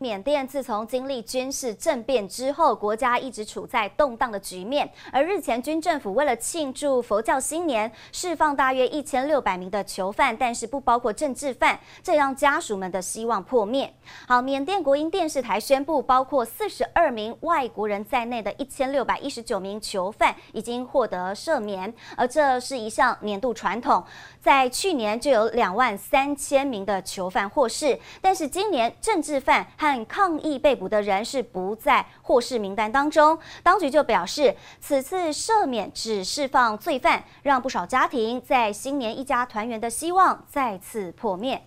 缅甸自从经历军事政变之后，国家一直处在动荡的局面。而日前，军政府为了庆祝佛教新年，释放大约一千六百名的囚犯，但是不包括政治犯，这让家属们的希望破灭。好，缅甸国营电视台宣布，包括四十二名外国人在内的一千六百一十九名囚犯已经获得赦免，而这是一项年度传统。在去年就有两万三千名的囚犯获释，但是今年政治犯但抗议被捕的人是不在获释名单当中。当局就表示，此次赦免只释放罪犯，让不少家庭在新年一家团圆的希望再次破灭。